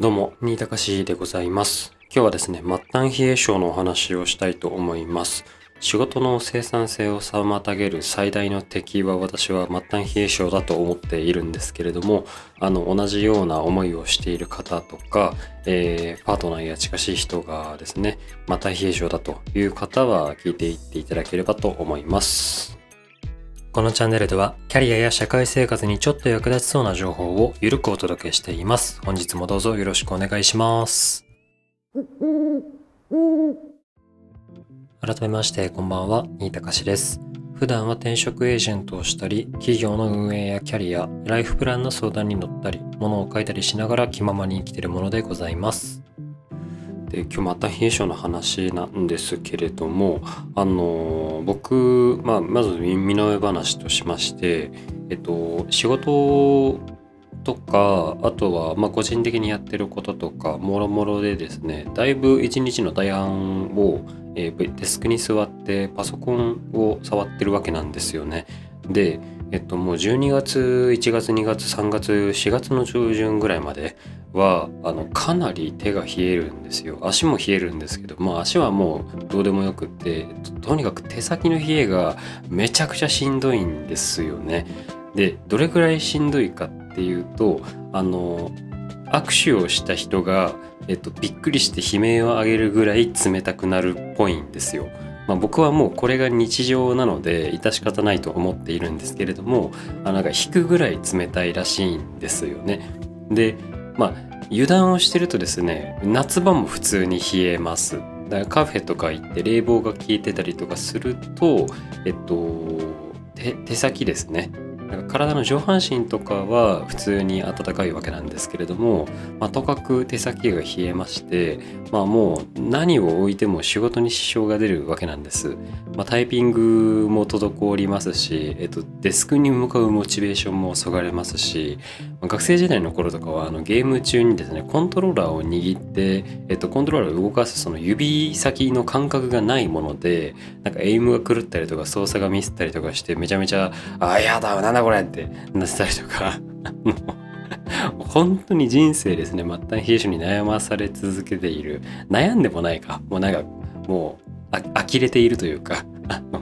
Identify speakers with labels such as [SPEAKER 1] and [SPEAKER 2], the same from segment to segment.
[SPEAKER 1] どうも、新高しでございます。今日はですね、末端冷え症のお話をしたいと思います。仕事の生産性を妨げる最大の敵は私は末端冷え症だと思っているんですけれども、あの、同じような思いをしている方とか、えーパートナーや近しい人がですね、末端冷え症だという方は聞いていっていただければと思います。このチャンネルではキャリアや社会生活にちょっと役立ちそうな情報をゆるくお届けしています。本日もどうぞよろしくお願いします。改めましてこんばんは、新高しです。普段は転職エージェントをしたり、企業の運営やキャリア、ライフプランの相談に乗ったり、物を書いたりしながら気ままに生きているものでございます。で今日また冷え性の話なんですけれどもあの僕、まあ、まず身の上話としまして、えっと、仕事とかあとは、ま、個人的にやってることとかもろもろでですねだいぶ一日の大半を、えーデスクに座ってパソコンを触ってるわけなんですよね。でえっと、もう12月1月2月3月4月の上旬ぐらいまではあのかなり手が冷えるんですよ。足も冷えるんですけどまあ足はもうどうでもよくってととにかく手先の冷えがめちゃくちゃしんどいんですよね。でどれくらいしんどいかっていうとあの握手をした人が、えっと、びっくりして悲鳴を上げるぐらい冷たくなるっぽいんですよ。まあ、僕はもうこれが日常なので致し方ないと思っているんですけれどもあなんか引くぐらい冷たいらしいんですよね。でまあ油断をしてるとですね夏場も普通に冷えます。だからカフェとか行って冷房が効いてたりとかするとえっと手手先ですねなんか体の上半身とかは普通に暖かいわけなんですけれども、まあ、とかく手先が冷えまして、まあ、もう何を置いても仕事に支障が出るわけなんです。まあ、タイピングも滞りますし、えっと、デスクに向かうモチベーションもそがれますし、まあ学生時代の頃とかはあのゲーム中にですねコントローラーを握って、えっと、コントローラーを動かすその指先の感覚がないものでなんかエイムが狂ったりとか操作がミスったりとかしてめちゃめちゃ「あやだなんだこれ!」ってなってたりとか。本当に人生ですね。末端冷え性に悩まされ続けている。悩んでもないか。もうなんかもうあ呆れているというか。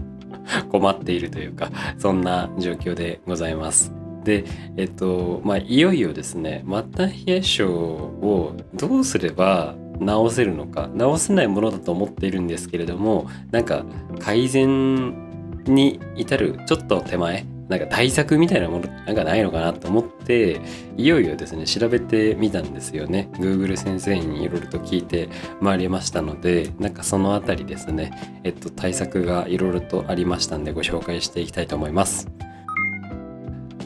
[SPEAKER 1] 困っているというか。そんな状況でございます。でえっとまあいよいよですね。末端冷え性をどうすれば治せるのか。治せないものだと思っているんですけれどもなんか改善に至るちょっと手前なんか対策みたいなものなんかないのかなと思っていよいよですね調べてみたんですよね。Google 先生にいろいろと聞いてまいりましたのでなんかそのあたりですねえっと対策がいろいろとありましたんでご紹介していきたいと思います。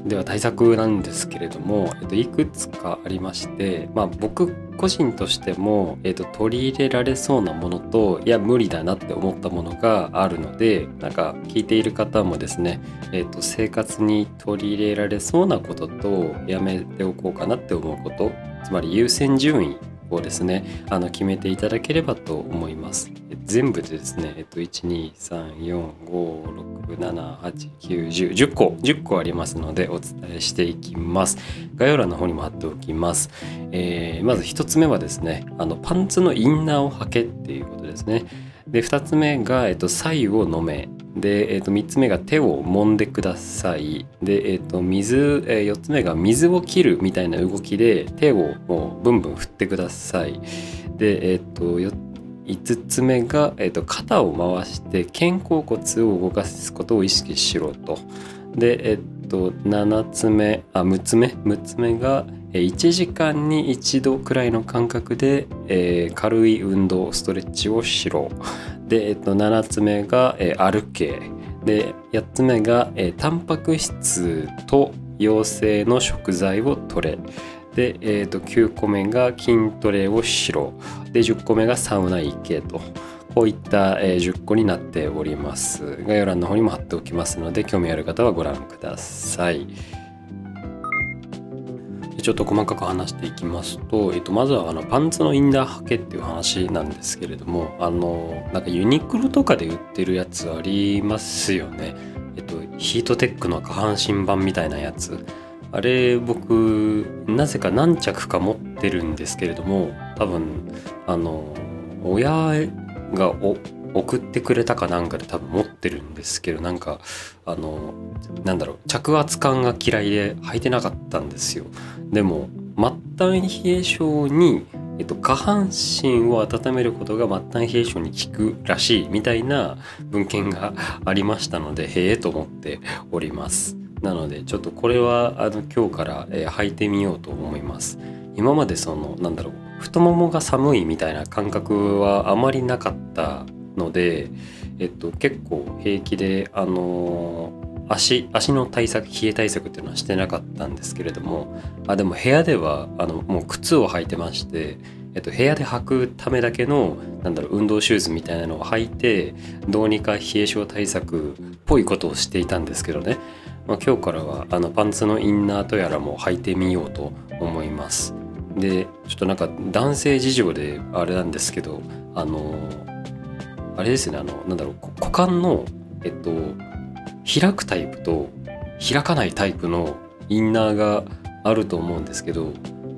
[SPEAKER 1] では対策なんですけれども、えっと、いくつかありまして、まあ、僕個人としても、えっと、取り入れられそうなものといや無理だなって思ったものがあるのでなんか聞いている方もですね、えっと、生活に取り入れられそうなこととやめておこうかなって思うことつまり優先順位をですねあの決めていただければと思います。全部でですね、えっと、12345678910 10個10個ありますのでお伝えしていきます。概要欄の方にも貼っておきます、えーまず1つ目はですねあのパンツのインナーを履けっていうことですね。で2つ目が、えっと、左右を飲め。で、えっと、3つ目が手を揉んでください。で、えっと、水、え4つ目が水を切るみたいな動きで手をもうブンブン振ってください。で、えっと、よ5つ目が、えっと、肩を回して肩甲骨を動かすことを意識しろと。で、えっと、7つ目あ6つ目？6つ目がえー1時間に1度くらいの間隔で、えー軽い運動ストレッチをしろ。で、えっと、7つ目が、え歩け。で8つ目が、えータンパク質と陽性の食材を取れ。で、えー、と9個目が筋トレをしろ。で10個目がサウナ行けと。こういった、え10個になっております。概要欄の方にも貼っておきますので興味ある方はご覧ください。ちょっと細かく話していきますと、えっと、まずはあのパンツのインナー履けっていう話なんですけれどもあのなんかユニクロとかで売ってるやつありますよね。えっとヒートテックの下半身版みたいなやつ。あれ僕なぜか何着か持ってるんですけれども多分あの親が送ってくれたかなんかで多分持ってるんですけどなんかあのなんだろう着圧感が嫌いで履いてなかったんですよ。でも末端冷え性に、えっと、下半身を温めることが末端冷え性に効くらしいみたいな文献がありましたのでへえと思っております。なのでちょっとこれはあの今日から、えー、履いてみようと思います。今までそのなんだろう太ももが寒いみたいな感覚はあまりなかったので、えっと、結構平気で、あのー、足足の対策冷え対策っていうのはしてなかったんですけれどもあでも部屋ではあのもう靴を履いてまして、えっと、部屋で履くためだけのなんだろう運動シューズみたいなのを履いてどうにか冷え性対策っぽいことをしていたんですけどね、まあ、今日からはあのパンツのインナーとやらも履いてみようと思います。でちょっとなんか男性事情であれなんですけどあのあれですねあのなんだろう股間のえっと開くタイプと開かないタイプのインナーがあると思うんですけど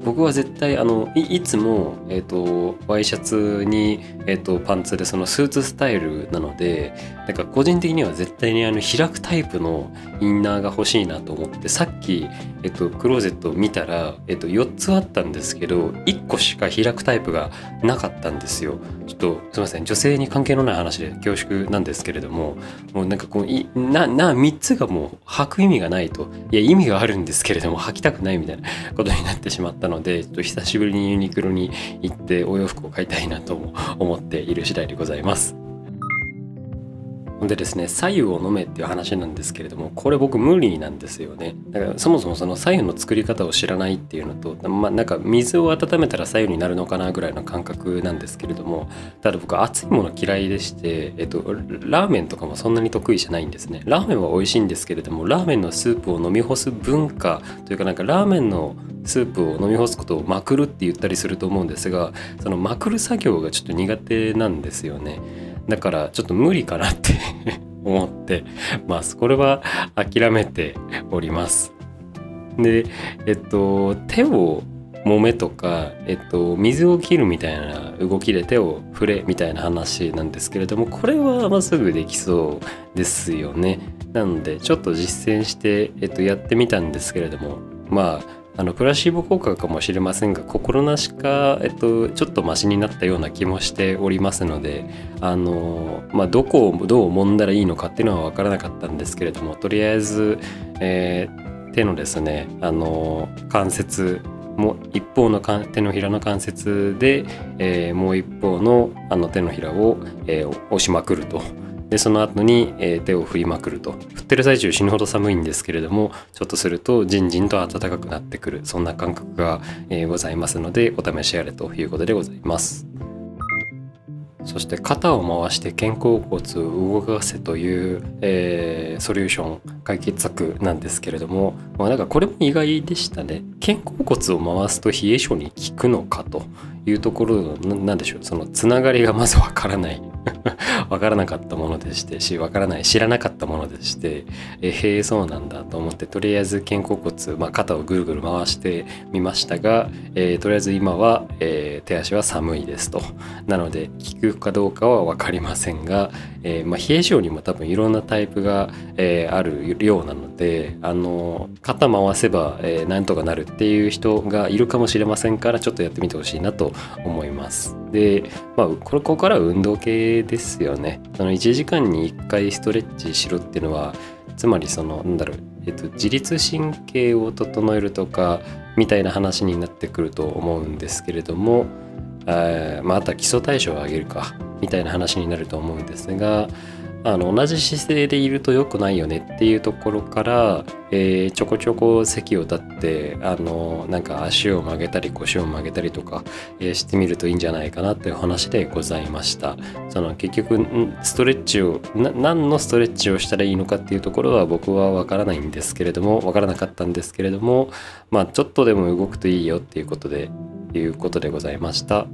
[SPEAKER 1] 僕は絶対あのいつも、えーと、ワイシャツに、えーと、パンツでそのスーツスタイルなのでなんか個人的には絶対にあの開くタイプのインナーが欲しいなと思ってさっき、えーと、クローゼットを見たら、えー、と4つあったんですけど1個しか開くタイプがなかったんですよ。ちょっとすいません女性に関係のない話で恐縮なんですけれどももうなんかこういなな3つがもう履く意味がないといや意味があるんですけれども履きたくないみたいなことになってしまったののでちょっと久しぶりにユニクロに行ってお洋服を買いたいなとも思っている次第でございます。でですね左右を飲めっていう話なんですけれどもこれ僕無理なんですよね。だからそもそもその左右の作り方を知らないっていうのとまあなんか水を温めたら左右になるのかなぐらいの感覚なんですけれどもただ僕熱いもの嫌いでして、えっと、ラーメンとかもそんなに得意じゃないんですね。ラーメンは美味しいんですけれどもラーメンのスープを飲み干す文化というかなんかラーメンのスープを飲み干すことをまくるって言ったりすると思うんですがそのまくる作業がちょっと苦手なんですよね。だからちょっと無理かなって 思ってますこれは諦めております。でえっと手を揉めとか、えっと、水を切るみたいな動きで手を触れみたいな話なんですけれどもこれはまっすぐできそうですよね。なのでちょっと実践して、えっと、やってみたんですけれどもまああのプラシーボ効果かもしれませんが心なしか、えっと、ちょっとマシになったような気もしておりますのであの、まあ、どこをどう揉んだらいいのかっていうのは分からなかったんですけれどもとりあえず、えー、手のですねあの関節も一方の手のひらの関節で、えー、もう一方のあの手のひらを、えー、押しまくると。でその後に、えー、手を振りまくると。振ってる最中死ぬほど寒いんですけれどもちょっとするとじんじんと暖かくなってくる。そんな感覚が、えー、ございますのでお試しあれということでございます。そして肩を回して肩甲骨を動かせという、えー、ソリューション解決策なんですけれども、まあ、なんかこれも意外でしたね。肩甲骨を回すと冷え性に効くのかと。いうところなんでしょうそのつながりがまずわからない。わからなかったものでしてしわからない知らなかったものでしてえへえそうなんだと思ってとりあえず肩甲骨、まあ、肩をぐるぐる回してみましたが、えー、とりあえず今は、えー、手足は寒いですと。なので効くかどうかは分かりませんが、えーまあ、冷え性にも多分いろんなタイプが、えー、あるようなのであの肩回せば、えー、なんとかなるっていう人がいるかもしれませんからちょっとやってみてほしいなと思います。で、まあ、ここから運動系ですよね。その1時間に1回ストレッチしろっていうのはつまりそのなんだろう、えっと、自律神経を整えるとかみたいな話になってくると思うんですけれどもあ,、まあ、あとは基礎代謝を上げるかみたいな話になると思うんですがあの同じ姿勢でいると良くないよねっていうところから、えー、ちょこちょこ席を立ってあのなんか足を曲げたり腰を曲げたりとか、えー、してみるといいんじゃないかなっていう話でございました。その結局ストレッチを何のストレッチをしたらいいのかっていうところは僕は分からないんですけれども分からなかったんですけれどもまあちょっとでも動くといいよっていうことでいうことでございました。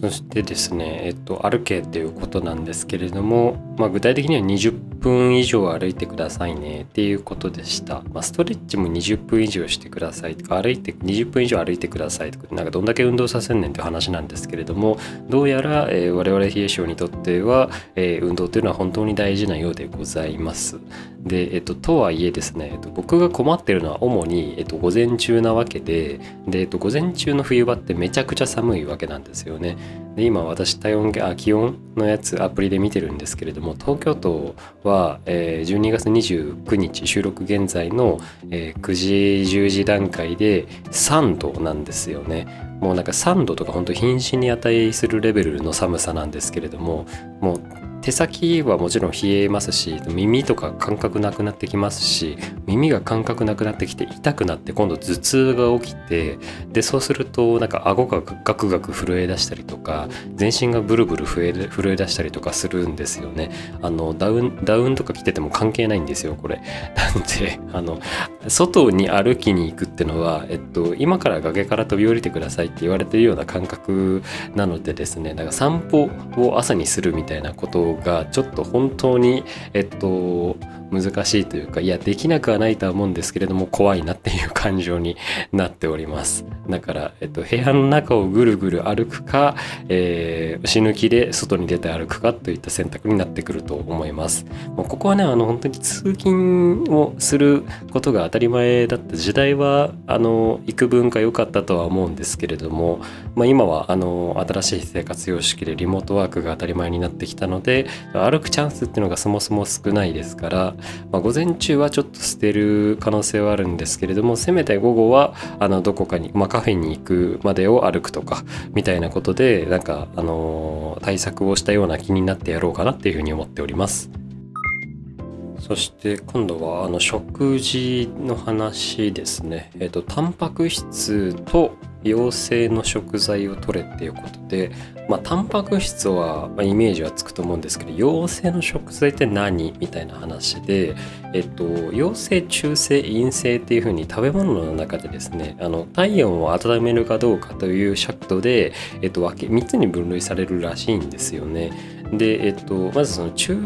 [SPEAKER 1] そしてですね、えっと、歩けっていうことなんですけれども、まあ、具体的には20分以上歩いてくださいねっていうことでした。まあ、ストレッチも20分以上してくださいとか、歩いて、20分以上歩いてくださいとか、なんかどんだけ運動させんねんって話なんですけれども、どうやら、えー、我々冷え性にとっては、えー、運動というのは本当に大事なようでございます。で、えっと、とはいえですね、えっと、僕が困ってるのは主に、えっと、午前中なわけで、で、えっと、午前中の冬場ってめちゃくちゃ寒いわけなんですよね。で今私体温あ気温のやつアプリで見てるんですけれども東京都は、えー、12月29日収録現在の、えー、9時10時段階で3度なんですよね。もうなんか3度とか本当瀕死に値するレベルの寒さなんですけれどももう手先はもちろん冷えますし耳とか感覚なくなってきますし耳が感覚なくなってきて痛くなって今度頭痛が起きてでそうするとなんか顎がガクガク震え出したりとか全身がブルブル震え震え出したりとかするんですよね。あのダウンダウンとか着てても関係ないんですよこれ。なんであの外に歩きに行くってのは、えっと、今から崖から飛び降りてくださいって言われてるような感覚なのでですねだか散歩を朝にするみたいなことがちょっと本当にえっと難しいというかいやできなくはないとは思うんですけれども怖いなっていう感情になっております。だから、えっと、部屋の中をぐるぐる歩くか、えー、死ぬ気で外に出て歩くかといった選択になってくると思います。もうここはねあの本当に通勤をすることが当たり前だった時代はあの幾分か良かったとは思うんですけれども、まあ、今はあの新しい生活様式でリモートワークが当たり前になってきたので歩くチャンスっていうのがそもそも少ないですからまあ、午前中はちょっと捨てる可能性はあるんですけれどもせめて午後はあのどこかに、まあ、カフェに行くまでを歩くとかみたいなことでなんか、あのー、対策をしたような気になってやろうかなっていうふうに思っております。そして今度はあの食事の話ですね。えっ、とタンパク質と陽性の食材を取れっていうことで、まあ、タンパク質は、まあ、イメージはつくと思うんですけど陽性の食材って何みたいな話で、えっと、陽性中性陰性っていうふうに食べ物の中でですねあの体温を温めるかどうかという尺度で、えっと、分け3つに分類されるらしいんですよね。で、えっと、まずその中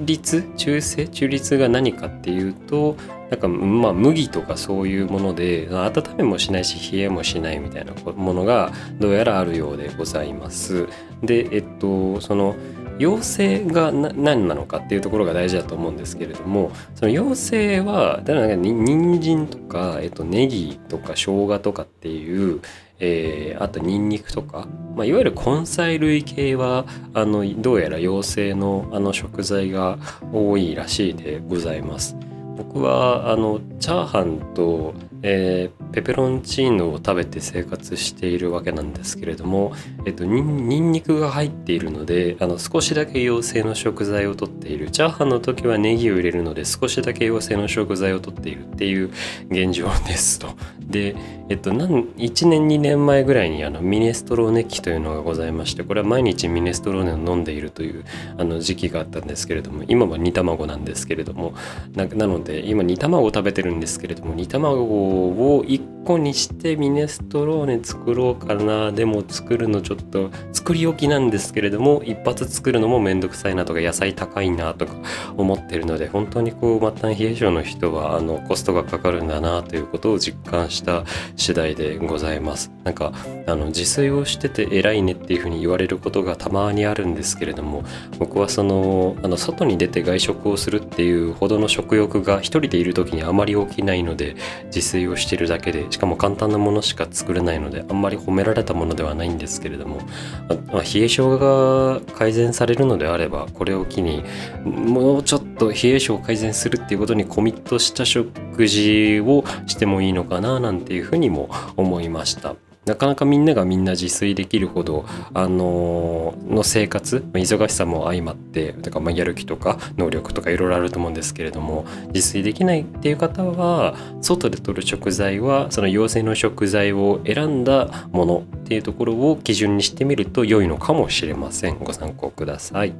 [SPEAKER 1] 立中性？中立が何かっていうとなんかまあ麦とかそういうもので温めもしないし冷えもしないみたいなものがどうやらあるようでございます。でえっとその陽性が何なのかっていうところが大事だと思うんですけれどもその陽性はだからなんか人参とか、えっと、ネギとか生姜とかっていう、えー、あとニンニクとか、まあ、いわゆる根菜類系はあのどうやら陽性のあの食材が多いらしいでございます。僕はあのチャーハンと、えー、ペペロンチーノを食べて生活しているわけなんですけれども、えっと、にんにくが入っているのであの少しだけ陽性の食材をとっているチャーハンの時はネギを入れるので少しだけ陽性の食材をとっているっていう現状ですと。で、えっと、なん1年2年前ぐらいにあのミネストローネ期というのがございましてこれは毎日ミネストローネを飲んでいるというあの時期があったんですけれども今は煮卵なんですけれどもななので今煮卵を食べてるんですけれども煮卵を1 week. 個にしてミネストローネ作ろうかな。でも作るのちょっと作り置きなんですけれども一発作るのもめんどくさいなとか野菜高いなとか思ってるので本当にこう末端冷え性の人はあのコストがかかるんだなということを実感した次第でございます。なんかあの自炊をしてて偉いねっていうふうに言われることがたまにあるんですけれども僕はそのあの外に出て外食をするっていうほどの食欲が一人でいる時にあまり起きないので自炊をしてるだけでしかも簡単なものしか作れないのであんまり褒められたものではないんですけれども、まあ、冷え性が改善されるのであればこれを機にもうちょっと冷え性を改善するっていうことにコミットした食事をしてもいいのかななんていうふうにも思いました。なかなかみんながみんな自炊できるほど、あのー、の生活忙しさも相まってだからまあやる気とか能力とかいろいろあると思うんですけれども自炊できないっていう方は外で取る食材はその陽性の食材を選んだものっていうところを基準にしてみると良いのかもしれませんご参考ください。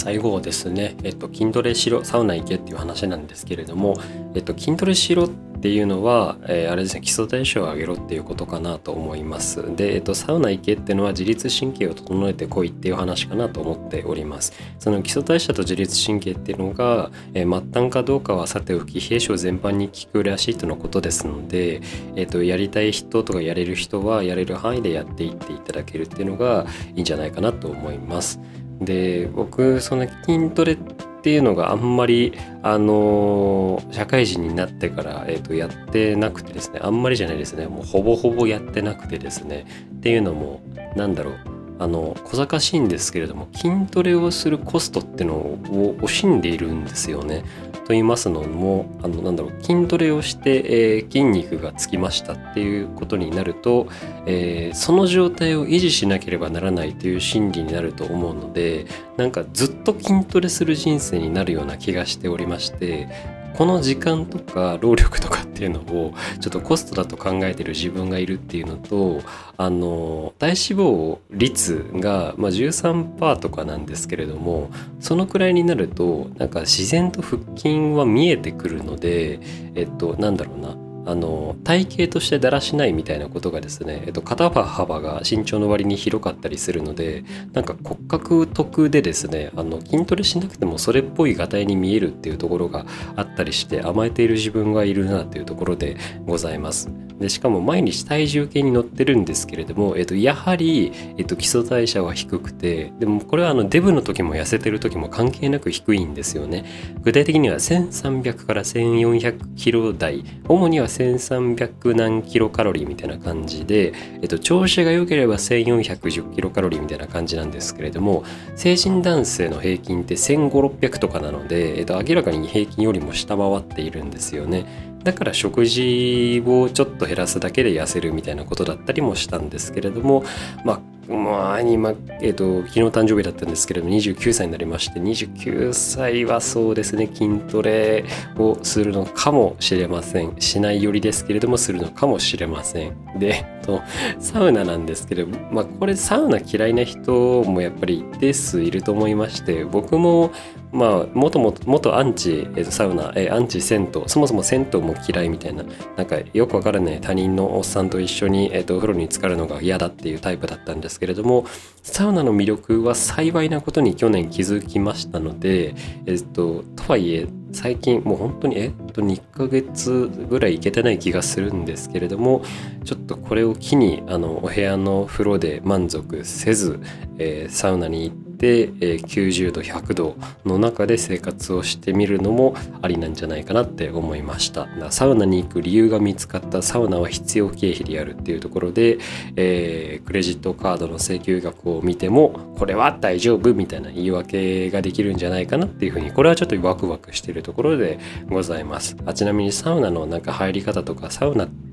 [SPEAKER 1] 最後ですね、えっと、筋トレしろサウナ行けっていう話なんですけれども、えっと、筋トレしろっていうのは、えー、あれですね基礎代謝を上げろっていうことかなと思います。で、えっと、サウナ行けっていうのは自律神経を整えてこいっていう話かなと思っております。その基礎代謝と自律神経っていうのが、えー、末端かどうかはさておき冷え性全般に効くらしいとのことですので、えっと、やりたい人とかやれる人はやれる範囲でやっていっていただけるっていうのがいいんじゃないかなと思います。で僕その筋トレっていうのがあんまりあの社会人になってから、えー、とやってなくてですねあんまりじゃないですねもうほぼほぼやってなくてですねっていうのもなんだろうあの小賢しいんですけれども筋トレをするコストっていうのを惜しんでいるんですよね。と言いますのもあのなんだろう筋トレをして、えー、筋肉がつきましたっていうことになると、えー、その状態を維持しなければならないという心理になると思うのでなんかずっと筋トレする人生になるような気がしておりましてこの時間とか労力とかっていうのをちょっとコストだと考えてる自分がいるっていうのとあの体脂肪率が、まあ、13%とかなんですけれどもそのくらいになるとなんか自然と腹筋は見えてくるのでえっとなんだろうな。あの体型としてだらしないみたいなことがですね、えっと、肩幅が身長の割に広かったりするのでなんか骨格得でですねあの筋トレしなくてもそれっぽいがたいに見えるっていうところがあったりして甘えている自分がいるなというところでございます。でしかも毎日体重計に乗ってるんですけれども、えっと、やはり、えっと、基礎代謝は低くてでもこれはあのデブの時も痩せてる時も関係なく低いんですよね具体的には1300から1400キロ台主には1300何キロカロリーみたいな感じで、えっと、調子が良ければ1410キロカロリーみたいな感じなんですけれども成人男性の平均って1500600とかなので、えっと、明らかに平均よりも下回っているんですよね。だから食事をちょっと減らすだけで痩せるみたいなことだったりもしたんですけれどもまあまあ、今、えっ、ー、と、昨日誕生日だったんですけれども、29歳になりまして、29歳はそうですね、筋トレをするのかもしれません。しないよりですけれども、するのかもしれません。で、とサウナなんですけど、まあ、これサウナ嫌いな人もやっぱり一定数いると思いまして、僕も、まあ、もともと、元アンチ、サウナ、え、アンチ銭湯、そもそも銭湯も嫌いみたいな、なんかよくわからない他人のおっさんと一緒に、えー、とお風呂に浸かるのが嫌だっていうタイプだったんですけれどもサウナの魅力は幸いなことに去年気づきましたので、えっと、とはいえ最近もう本当にえっと2ヶ月ぐらい行けてない気がするんですけれどもちょっとこれを機にあのお部屋の風呂で満足せず、えー、サウナに行ってで、え90度100度の中で生活をしてみるのもありなんじゃないかなって思いました。サウナに行く理由が見つかったサウナは必要経費でやるっていうところで、えー、クレジットカードの請求額を見てもこれは大丈夫みたいな言い訳ができるんじゃないかなっていうふうにこれはちょっとワクワクしているところでございます。あちなみにサウナのなんか入り方とかサウナって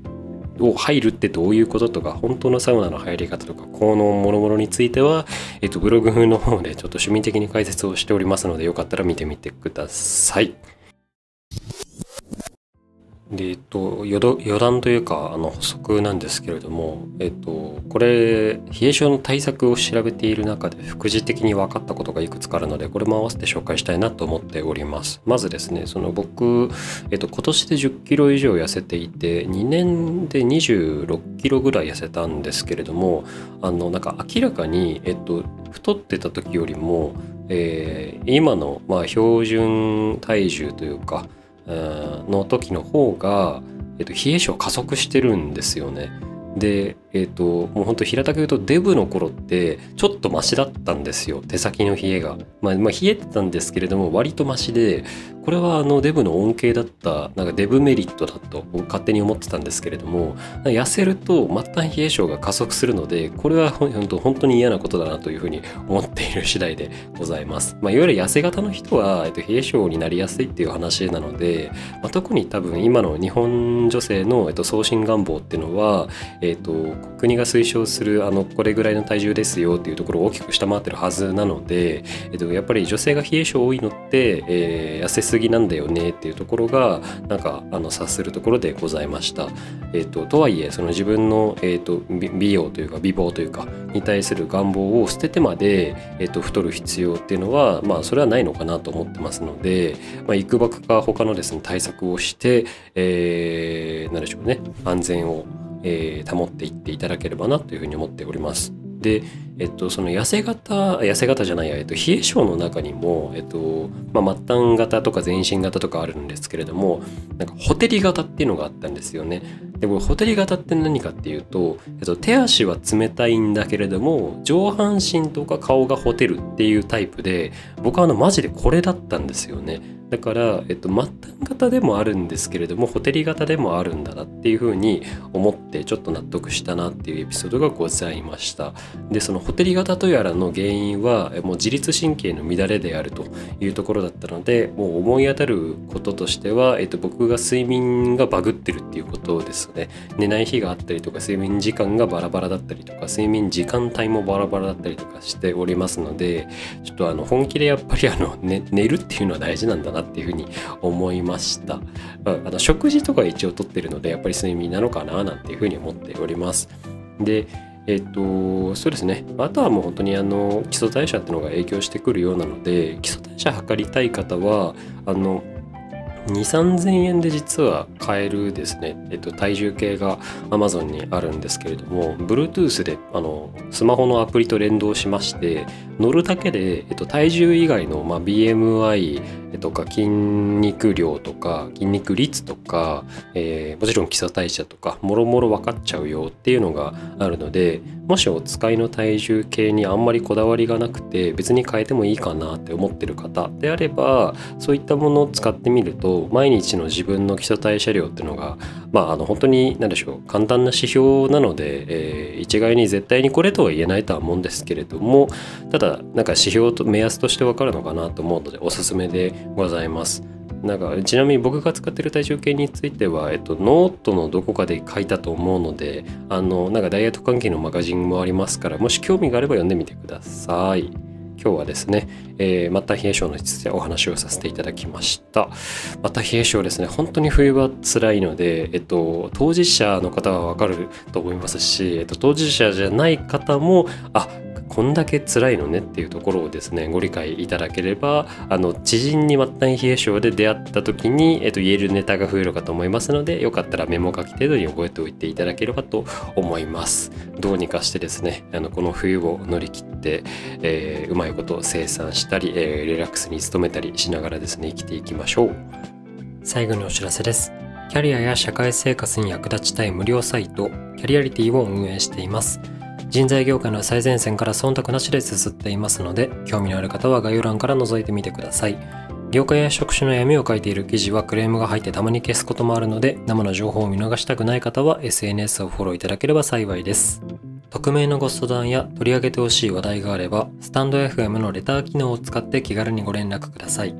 [SPEAKER 1] を入るってどういうこととか本当のサウナの入り方とか効能もろもろについては、えっと、ブログの方でちょっと趣味的に解説をしておりますのでよかったら見てみてください。で、えっと、余談というか、あの、補足なんですけれども、えっと、これ、冷え症の対策を調べている中で、副次的に分かったことがいくつかあるので、これも合わせて紹介したいなと思っております。まずですね、その僕、えっと、今年で10キロ以上痩せていて、2年で26キロぐらい痩せたんですけれども、あの、なんか明らかに、えっと、太ってた時よりも、えー、今の、まあ、標準体重というか、の時の方が、えっと、冷え性加速してるんですよね。で、えっ、ー、と、もう本当平たく言うとデブの頃ってちょっとマシだったんですよ。手先の冷えが。まあ、まあ、冷えてたんですけれども割とマシで、これはあのデブの恩恵だった、なんかデブメリットだと勝手に思ってたんですけれども、痩せると末端冷え性が加速するので、これは本当本当に嫌なことだなというふうに思っている次第でございます。まあ、いわゆる痩せ型の人は、えっと、冷え性になりやすいっていう話なので、まあ、特に多分今の日本女性の、えっと、送信願望っていうのは、えっと、国が推奨するあのこれぐらいの体重ですよっていうところを大きく下回ってるはずなので、えっと、やっぱり女性が冷え性多いのって、えー、痩せすぎなんだよねっていうところがなんかあの察するところでございました。えっと、とはいえその自分の、えっと、美容というか美貌というかに対する願望を捨ててまで、えっと、太る必要っていうのはまあそれはないのかなと思ってますので、まあ、いくばくか他のですね対策をして、えー、何でしょうね安全をえー、保っていっていただければなというふうに思っております。で、えっと、その痩せ型痩せ型じゃないや、えっと、冷え性の中にも、えっとまあ、末端型とか全身型とかあるんですけれどもなんかほてり型っていうのがあったんですよね。でこれほてり型って何かっていうと、えっと、手足は冷たいんだけれども上半身とか顔がほてるっていうタイプで僕はあのマジでこれだったんですよね。だから、えっと、末端型でもあるんですけれどもホテリ型でもあるんだなっていうふうに思ってちょっと納得したなっていうエピソードがございました。でそのホテリ型とやらの原因はもう自律神経の乱れであるというところだったのでもう思い当たることとしては、えっと、僕が睡眠がバグってるっていうことですね。寝ない日があったりとか睡眠時間がバラバラだったりとか睡眠時間帯もバラバラだったりとかしておりますのでちょっとあの本気でやっぱりあの、ね、寝るっていうのは大事なんだななっていうふうに思いました。うんあの食事とか一応とってるのでやっぱり睡眠なのかななんていうふうに思っております。でえっと、そうですね。あとはもう本当にあの基礎代謝っていうのが影響してくるようなので、基礎代謝測りたい方は、あの、2、3000円で実は買えるですね、えっと、体重計が Amazon にあるんですけれども、Bluetooth であのスマホのアプリと連動しまして、乗るだけで、えっと、体重以外の、まあ、BMI とか筋肉量とか筋肉率とか、えー、もちろん基礎代謝とかもろもろ分かっちゃうよっていうのがあるのでもしお使いの体重計にあんまりこだわりがなくて別に変えてもいいかなって思ってる方であればそういったものを使ってみると毎日の自分の基礎代謝量っていうのがまああの本当に何でしょう簡単な指標なので、えー、一概に絶対にこれとは言えないとは思うんですけれどもただなんか指標と目安としてわかるのかなと思うのでおすすめでございます。なんかちなみに僕が使ってる体重計については、えっと、ノートのどこかで書いたと思うのであのなんかダイエット関係のマガジンもありますからもし興味があれば読んでみてください。今日はですね、えー、また冷え性についてお話をさせていただきました。また冷え性ですね、本当に冬は辛いので、えっと、当事者の方はわかると思いますし、えっと、当事者じゃない方も、あこんだけ辛いのねっていうところをですねご理解いただければあの知人に末端冷え性で出会った時に、えっと、言えるネタが増えるかと思いますのでよかったらメモ書き程度に覚えておいていただければと思います。どうにかしてですねあのこの冬を乗り切って、えー、うまいこと生産したり、えー、リラックスに努めたりしながらですね生きていきましょう。最後にお知らせです。キャリアや社会生活に役立ちたい無料サイトキャリアリティを運営しています。人材業界の最前線から忖度なしで綴っていますので、興味のある方は概要欄から覗いてみてください。業界や職種の闇を書いている記事はクレームが入ってたまに消すこともあるので、生の情報を見逃したくない方は SNS をフォローいただければ幸いです。匿名のご相談や取り上げてほしい話題があれば、スタンド FM のレター機能を使って気軽にご連絡ください。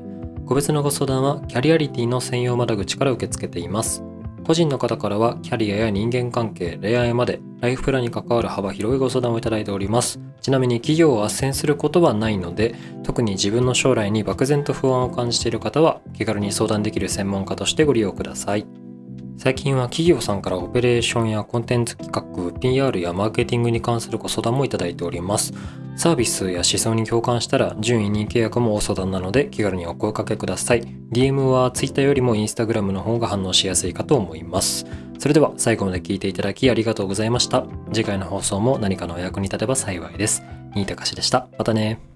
[SPEAKER 1] 個別のご相談はキャリアリティの専用窓口から受け付けています。個人の方からはキャリアや人間関係、恋愛までライフプランに関わる幅広いご相談をいただいております。ちなみに企業を斡旋することはないので、特に自分の将来に漠然と不安を感じている方は気軽に相談できる専門家としてご利用ください。最近は企業さんからオペレーションやコンテンツ企画、PR やマーケティングに関するご相談もいただいております。サービスや思想に共感したら順位に契約もお相談なので気軽にお声かけください。DM は Twitter よりも Instagram の方が反応しやすいかと思います。それでは最後まで聞いていただきありがとうございました。次回の放送も何かのお役に立てば幸いです。新高しでした。またね。